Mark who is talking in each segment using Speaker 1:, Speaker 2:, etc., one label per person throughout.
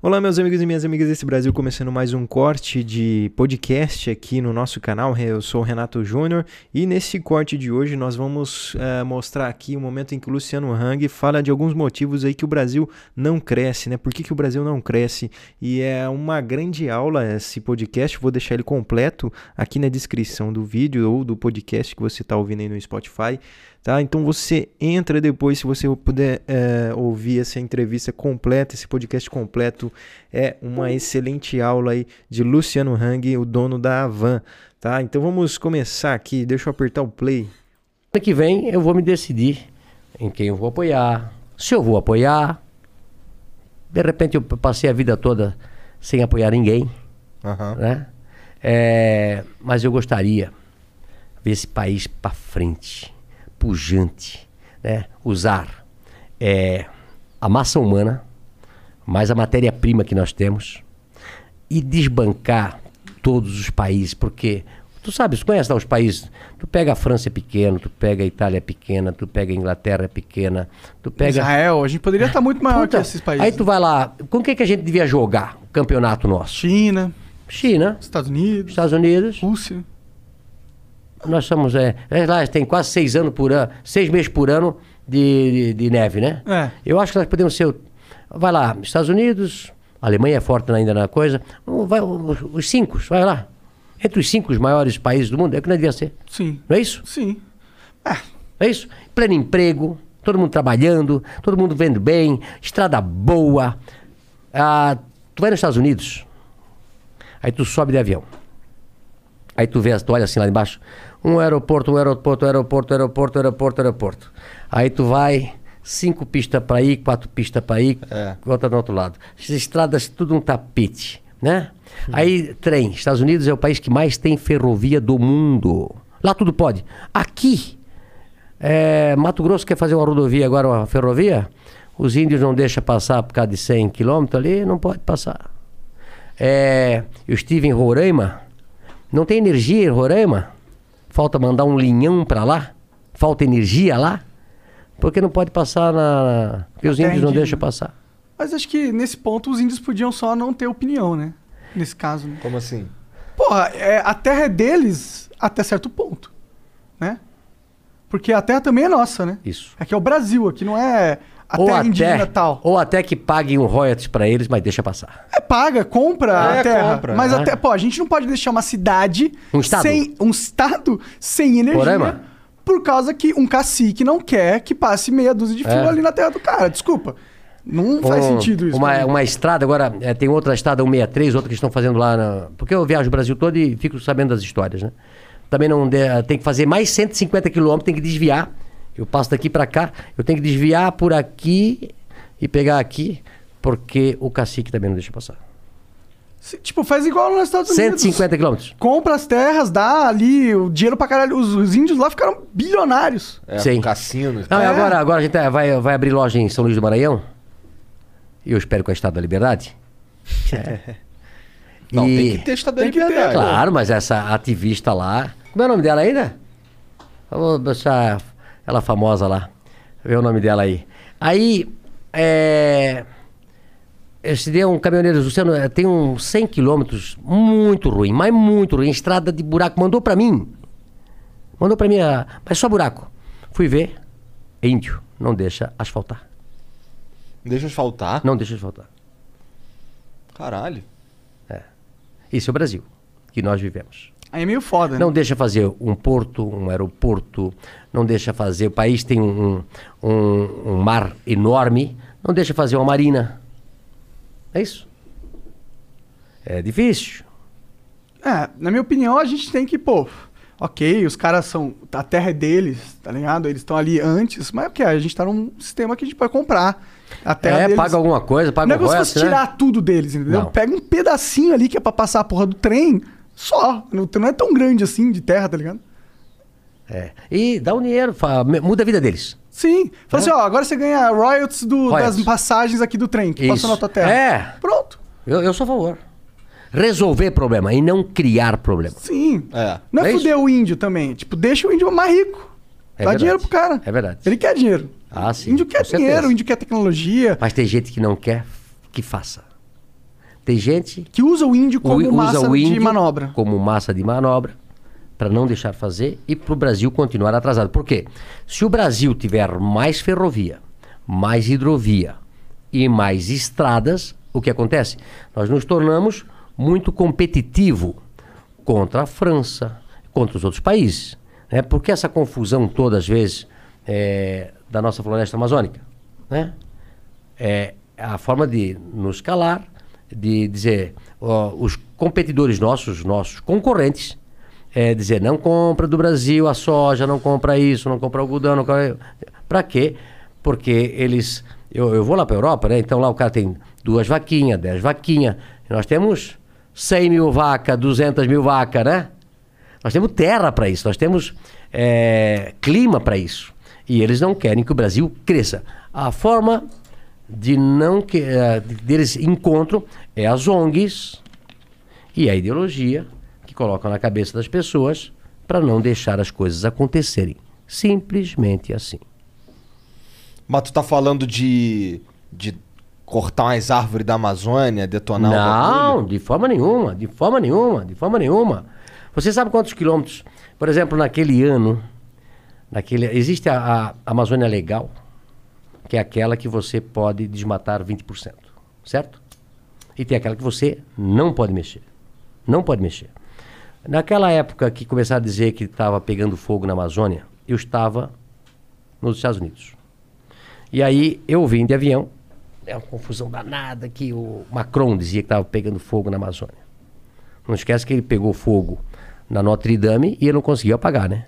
Speaker 1: Olá, meus amigos e minhas amigas desse Brasil, começando mais um corte de podcast aqui no nosso canal. Eu sou o Renato Júnior e nesse corte de hoje nós vamos uh, mostrar aqui o momento em que o Luciano Hang fala de alguns motivos aí que o Brasil não cresce, né? Por que, que o Brasil não cresce? E é uma grande aula esse podcast, vou deixar ele completo aqui na descrição do vídeo ou do podcast que você está ouvindo aí no Spotify. Tá? Então você entra depois, se você puder é, ouvir essa entrevista completa, esse podcast completo, é uma excelente aula aí de Luciano Hang, o dono da Avan. Tá? Então vamos começar aqui, deixa eu apertar o play.
Speaker 2: Ano que vem eu vou me decidir em quem eu vou apoiar, se eu vou apoiar. De repente eu passei a vida toda sem apoiar ninguém, uhum. né? É, mas eu gostaria ver esse país para frente pujante, né? usar é, a massa humana, mais a matéria-prima que nós temos, e desbancar todos os países, porque tu sabes, tu conhece lá os países, tu pega a França é pequeno, tu pega a Itália é pequena, tu pega a Inglaterra é pequena, tu pega...
Speaker 3: Israel, a gente poderia estar muito maior Puta, que esses países.
Speaker 2: Aí tu vai lá, com quem que a gente devia jogar o campeonato nosso?
Speaker 3: China.
Speaker 2: China.
Speaker 3: Estados Unidos.
Speaker 2: Estados Unidos.
Speaker 3: Rússia.
Speaker 2: Nós somos. É, é, lá tem quase seis anos por ano, seis meses por ano de, de, de neve, né?
Speaker 3: É.
Speaker 2: Eu acho que nós podemos ser. Vai lá, Estados Unidos, Alemanha é forte ainda na coisa. Vai, os, os cinco, vai lá. Entre os cinco os maiores países do mundo, é o que nós devia ser.
Speaker 3: Sim.
Speaker 2: Não é isso?
Speaker 3: Sim.
Speaker 2: É. É isso? Pleno emprego, todo mundo trabalhando, todo mundo vendo bem, estrada boa. Ah, tu vai nos Estados Unidos, aí tu sobe de avião. Aí tu vê, tu olha assim lá embaixo, um aeroporto, um aeroporto, um aeroporto, aeroporto, um aeroporto, aeroporto. Aí tu vai, cinco pistas para ir, quatro pistas para ir, é. outra do outro lado. As estradas, tudo um tapete, né? Hum. Aí, trem. Estados Unidos é o país que mais tem ferrovia do mundo. Lá tudo pode. Aqui, é, Mato Grosso quer fazer uma rodovia agora, uma ferrovia, os índios não deixam passar por causa de 100 quilômetros ali, não pode passar. É, eu estive em Roraima, não tem energia em Roraima? Falta mandar um linhão para lá? Falta energia lá? Porque não pode passar na. Porque os índios não deixam passar.
Speaker 3: Mas acho que nesse ponto os índios podiam só não ter opinião, né? Nesse caso. Né?
Speaker 1: Como assim?
Speaker 3: Porra, é, a terra é deles até certo ponto. Né? Porque a terra também é nossa, né?
Speaker 2: Isso.
Speaker 3: Aqui é o Brasil, aqui não é a ou terra até, indígena tal.
Speaker 2: Ou até que paguem um royalties para eles, mas deixa passar.
Speaker 3: É, paga, compra é, a terra. Compra, mas né? até, pô, a gente não pode deixar uma cidade
Speaker 2: um estado.
Speaker 3: sem um estado sem energia. Porém, por causa que um cacique não quer que passe meia dúzia de fio é. ali na terra do cara. Desculpa. Não faz um, sentido isso.
Speaker 2: Uma, uma estrada, agora é, tem outra estrada 163, outra que estão fazendo lá. Na... Porque eu viajo o Brasil todo e fico sabendo das histórias, né? Também não de... tem que fazer mais 150 quilômetros, tem que desviar. Eu passo daqui para cá, eu tenho que desviar por aqui e pegar aqui, porque o cacique também não deixa passar.
Speaker 3: Tipo, faz igual nos Estados
Speaker 2: Unidos. 150 quilômetros.
Speaker 3: Compra as terras, dá ali o dinheiro pra caralho. Os, os índios lá ficaram bilionários.
Speaker 1: É, Sim. cassino.
Speaker 2: Não, é. agora, agora a gente vai, vai abrir loja em São Luís do Maranhão. E eu espero com a Estado da Liberdade.
Speaker 1: É. Não, e... tem que ter Estado da Liberdade. Ter,
Speaker 2: claro, mas essa ativista lá... Como é o nome dela ainda? Vou deixar ela famosa lá. Vê o nome dela aí. Aí, é... Esse dia um caminhoneiro, Luciano, é, tem uns 100 quilômetros, muito ruim, mas muito ruim, estrada de buraco. Mandou para mim. Mandou para mim, a... mas só buraco. Fui ver, índio, não deixa asfaltar.
Speaker 1: Deixa asfaltar?
Speaker 2: Não deixa asfaltar.
Speaker 1: Caralho.
Speaker 2: É. Esse é o Brasil, que nós vivemos.
Speaker 3: Aí é meio foda, né?
Speaker 2: Não deixa fazer um porto, um aeroporto, não deixa fazer. O país tem um, um, um mar enorme, não deixa fazer uma marina. É isso. É difícil.
Speaker 3: É, na minha opinião, a gente tem que, pô, ok, os caras são. A terra é deles, tá ligado? Eles estão ali antes, mas ok, a gente tá num sistema que a gente pode comprar. A terra
Speaker 2: é,
Speaker 3: deles.
Speaker 2: paga alguma coisa, paga
Speaker 3: o Não é você tirar tudo deles, entendeu? Não. Pega um pedacinho ali que é pra passar a porra do trem, só. Não, não é tão grande assim de terra, tá ligado?
Speaker 2: É. E dá um dinheiro, muda a vida deles.
Speaker 3: Sim. Fala é. assim, ó, agora você ganha royalties, do, royalties. das passagens aqui do trem que Isso. passou na tua terra.
Speaker 2: É.
Speaker 3: Pronto.
Speaker 2: Eu, eu sou a favor. Resolver problema e não criar problema.
Speaker 3: Sim. É. Não é, é fuder o índio também. Tipo, deixa o índio mais rico. É Dá verdade. dinheiro pro cara.
Speaker 2: É verdade.
Speaker 3: Ele quer dinheiro.
Speaker 2: Ah, sim.
Speaker 3: O índio quer dinheiro, o índio quer tecnologia.
Speaker 2: Mas tem gente que não quer que faça. Tem gente
Speaker 3: Que usa o índio como
Speaker 2: usa
Speaker 3: massa
Speaker 2: o índio
Speaker 3: de manobra.
Speaker 2: como massa de manobra para não deixar fazer e para o Brasil continuar atrasado. Por quê? Se o Brasil tiver mais ferrovia, mais hidrovia e mais estradas, o que acontece? Nós nos tornamos muito competitivo contra a França, contra os outros países. Né? Por que essa confusão toda, às vezes, é, da nossa floresta amazônica? Né? é a forma de nos calar, de dizer, ó, os competidores nossos, nossos concorrentes, é dizer, não compra do Brasil a soja, não compra isso, não compra algodão, não compra... Pra quê? Porque eles... Eu, eu vou lá para Europa, né? Então lá o cara tem duas vaquinhas, dez vaquinhas. Nós temos 100 mil vacas, 200 mil vacas, né? Nós temos terra para isso, nós temos é, clima para isso. E eles não querem que o Brasil cresça. A forma de não que eh, deles encontram é as ONGs e a ideologia que colocam na cabeça das pessoas para não deixar as coisas acontecerem. Simplesmente assim.
Speaker 4: Mas tu tá falando de, de cortar umas árvores da Amazônia, detonar
Speaker 2: Não, de forma nenhuma, de forma nenhuma, de forma nenhuma. Você sabe quantos quilômetros? Por exemplo, naquele ano, naquele, existe a, a Amazônia Legal, que é aquela que você pode desmatar 20%, certo? E tem aquela que você não pode mexer. Não pode mexer. Naquela época que começaram a dizer que estava pegando fogo na Amazônia, eu estava nos Estados Unidos. E aí eu vim de avião, é uma confusão danada que o Macron dizia que estava pegando fogo na Amazônia. Não esquece que ele pegou fogo na Notre Dame e ele não conseguiu apagar, né?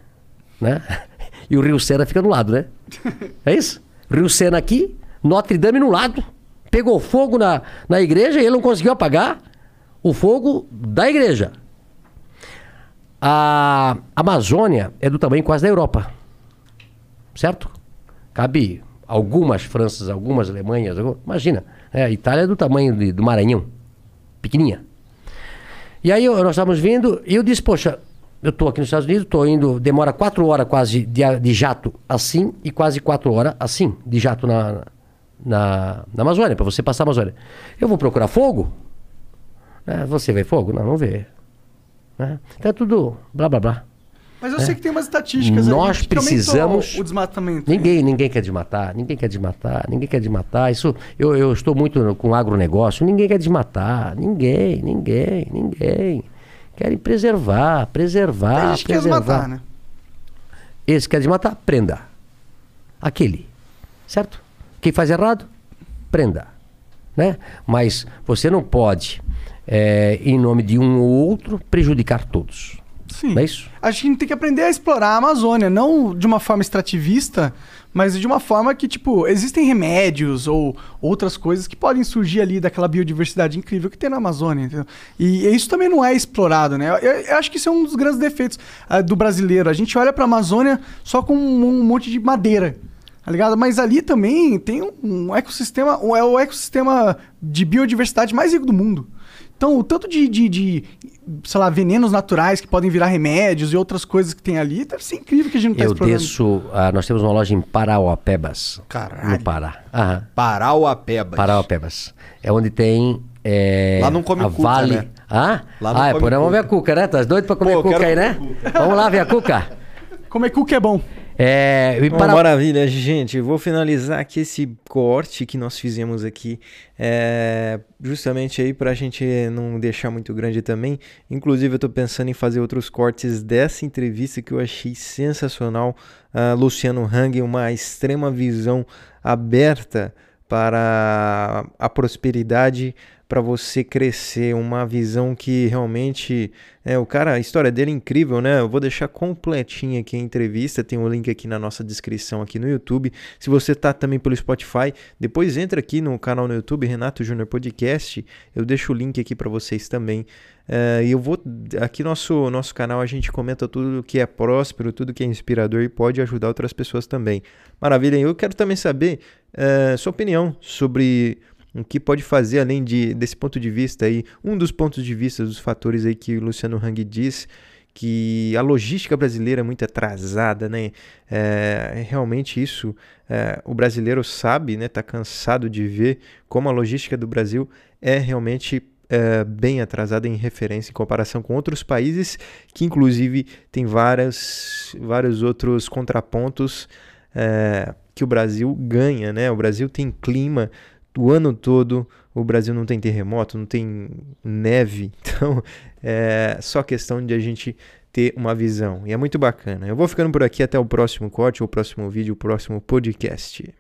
Speaker 2: né? E o Rio Sena fica do lado, né? É isso? Rio Sena aqui, Notre Dame no lado. Pegou fogo na, na igreja e ele não conseguiu apagar o fogo da igreja. A Amazônia é do tamanho quase da Europa. Certo? Cabe algumas Franças, algumas Alemanhas. algum- Imagina, é, a Itália é do tamanho de- do Maranhão. Pequenininha. E aí nós estávamos vindo e eu disse, poxa, eu estou aqui nos Estados Unidos, estou indo, demora quatro horas quase de, de jato assim e quase quatro horas assim de jato na, na, na Amazônia, para você passar a Amazônia. Eu vou procurar fogo? É, você vê fogo? Não, não vê. Né? Então é tudo blá blá blá.
Speaker 3: Mas eu sei que tem umas estatísticas
Speaker 2: É. Nós
Speaker 3: aí
Speaker 2: precisamos-
Speaker 3: o desmatamento.
Speaker 2: Ninguém, ninguém quer desmatar, ninguém quer desmatar, ninguém quer desmatar. Isso, eu, eu estou muito com agronegócio, ninguém quer desmatar, ninguém, ninguém, ninguém. Querem preservar, preservar,
Speaker 3: Tem gente que quer
Speaker 2: preservar.
Speaker 3: desmatar, né?
Speaker 2: Esse quer desmatar, prenda. Aquele, certo? Quem faz errado, prenda. Né? Mas você não pode, eh, em nome de um ou outro, prejudicar todos.
Speaker 3: Sim.
Speaker 2: É isso?
Speaker 3: A gente tem que aprender a explorar a Amazônia, não de uma forma extrativista, mas de uma forma que, tipo, existem remédios ou outras coisas que podem surgir ali daquela biodiversidade incrível que tem na Amazônia, entendeu? E isso também não é explorado, né? Eu, eu acho que isso é um dos grandes defeitos ah, do brasileiro. A gente olha pra Amazônia só com um monte de madeira. Tá ligado? Mas ali também tem um, ecossistema, é o ecossistema de biodiversidade mais rico do mundo. Então, o tanto de, de, de, sei lá, venenos naturais que podem virar remédios e outras coisas que tem ali, deve ser incrível que a gente não tá
Speaker 2: Eu desço. ah, nós temos uma loja em Parauapebas.
Speaker 4: Caralho.
Speaker 2: No Pará. Aham.
Speaker 4: Parauapebas.
Speaker 2: Parauapebas. É onde tem. é,
Speaker 4: Lá não come
Speaker 2: a
Speaker 4: cuca,
Speaker 2: Vale.
Speaker 4: né?
Speaker 2: Ah?
Speaker 4: Lá não
Speaker 2: ah, é,
Speaker 4: come
Speaker 2: pô, vamos ver a
Speaker 4: cuca.
Speaker 2: cuca, né? Tá doido pra comer
Speaker 4: Pô, eu
Speaker 2: cuca
Speaker 4: quero
Speaker 2: aí, né?
Speaker 4: comer
Speaker 2: Vamos lá ver a cuca.
Speaker 3: O que é bom?
Speaker 2: É, e para...
Speaker 1: Maravilha, gente. Vou finalizar aqui esse corte que nós fizemos aqui, é, justamente aí para a gente não deixar muito grande também. Inclusive, eu estou pensando em fazer outros cortes dessa entrevista que eu achei sensacional. Ah, Luciano Hang, uma extrema visão aberta para a prosperidade, para você crescer, uma visão que realmente é o cara, a história dele é incrível, né? Eu vou deixar completinha aqui a entrevista, tem o link aqui na nossa descrição aqui no YouTube. Se você tá também pelo Spotify, depois entra aqui no canal no YouTube Renato Júnior Podcast, eu deixo o link aqui para vocês também. É, e eu vou aqui nosso nosso canal a gente comenta tudo que é próspero, tudo que é inspirador e pode ajudar outras pessoas também. Maravilha. Eu quero também saber é, sua opinião sobre o que pode fazer além de, desse ponto de vista aí, um dos pontos de vista dos fatores aí que o Luciano Hang diz que a logística brasileira é muito atrasada, né? É, realmente isso é, o brasileiro sabe, né? Tá cansado de ver como a logística do Brasil é realmente é, bem atrasada em referência em comparação com outros países, que inclusive tem várias, vários outros contrapontos é, que o Brasil ganha, né? O Brasil tem clima o ano todo, o Brasil não tem terremoto, não tem neve, então é só questão de a gente ter uma visão. E é muito bacana. Eu vou ficando por aqui até o próximo corte, o próximo vídeo, o próximo podcast.